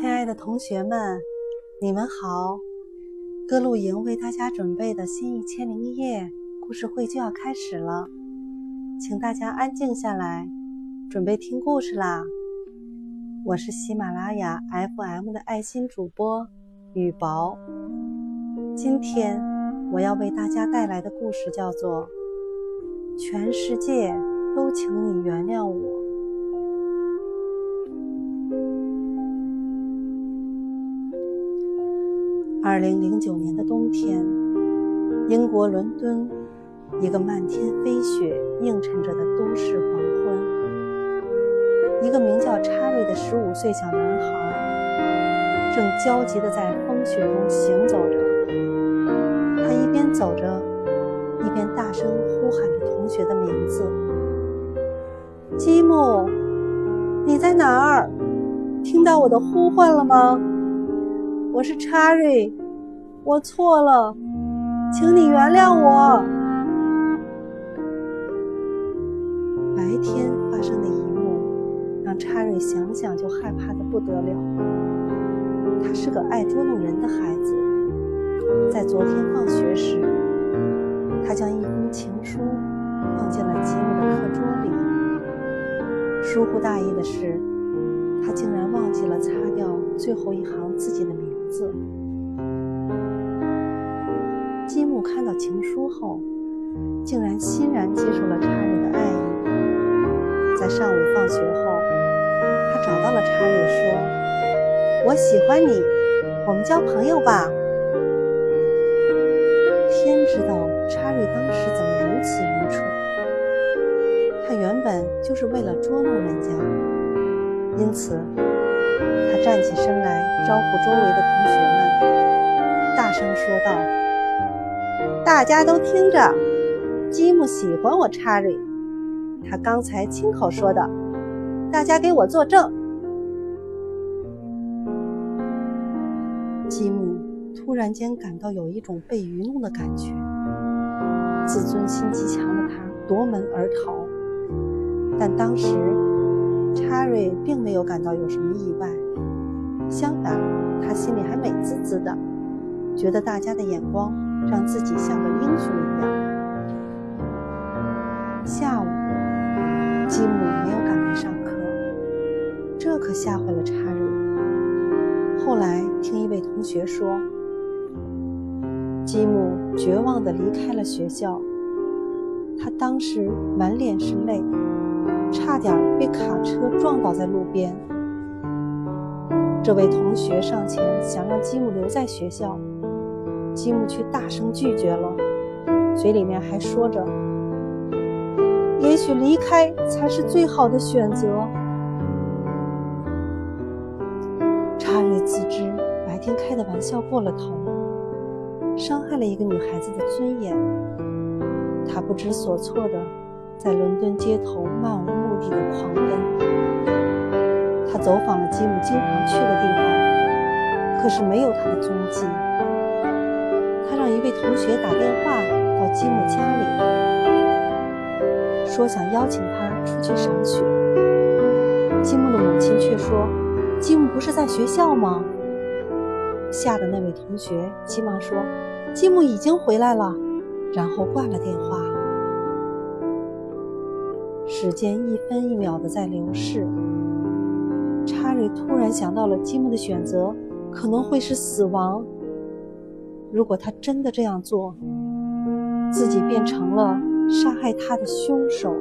亲爱的同学们，你们好！歌露营为大家准备的新一千零一夜故事会就要开始了，请大家安静下来，准备听故事啦！我是喜马拉雅 FM 的爱心主播雨薄，今天我要为大家带来的故事叫做《全世界都请你原谅我》。二零零九年的冬天，英国伦敦一个漫天飞雪映衬着的都市黄昏，一个名叫查瑞的十五岁小男孩正焦急地在风雪中行走着。他一边走着，一边大声呼喊着同学的名字：“吉姆，你在哪儿？听到我的呼唤了吗？”我是查瑞，我错了，请你原谅我。白天发生的一幕让查瑞想想就害怕的不得了。他是个爱捉弄人的孩子，在昨天放学时，他将一封情书放进了吉姆的课桌里。疏忽大意的是，他竟然忘记了擦掉最后一行自己的名。字。吉姆看到情书后，竟然欣然接受了查理的爱意。在上午放学后，他找到了查理，说：“我喜欢你，我们交朋友吧。”天知道查理当时怎么如此愚蠢。他原本就是为了捉弄人家，因此。他站起身来，招呼周围的同学们，大声说道：“大家都听着，吉姆喜欢我，查理。他刚才亲口说的，大家给我作证。”吉姆突然间感到有一种被愚弄的感觉，自尊心极强的他夺门而逃，但当时。查瑞并没有感到有什么意外，相反，他心里还美滋滋的，觉得大家的眼光让自己像个英雄一样。下午，吉姆没有赶来上课，这可吓坏了查瑞。后来听一位同学说，吉姆绝望地离开了学校，他当时满脸是泪。差点被卡车撞倒在路边。这位同学上前想让吉姆留在学校，吉姆却大声拒绝了，嘴里面还说着：“也许离开才是最好的选择。”查瑞自知白天开的玩笑过了头，伤害了一个女孩子的尊严，他不知所措的在伦敦街头漫无。目的的狂奔，他走访了吉姆经常去的地方，可是没有他的踪迹。他让一位同学打电话到吉姆家里，说想邀请他出去赏雪。吉姆的母亲却说：“吉姆不是在学校吗？”吓得那位同学急忙说：“吉姆已经回来了。”然后挂了电话。时间一分一秒的在流逝，查理突然想到了吉姆的选择可能会是死亡。如果他真的这样做，自己变成了杀害他的凶手。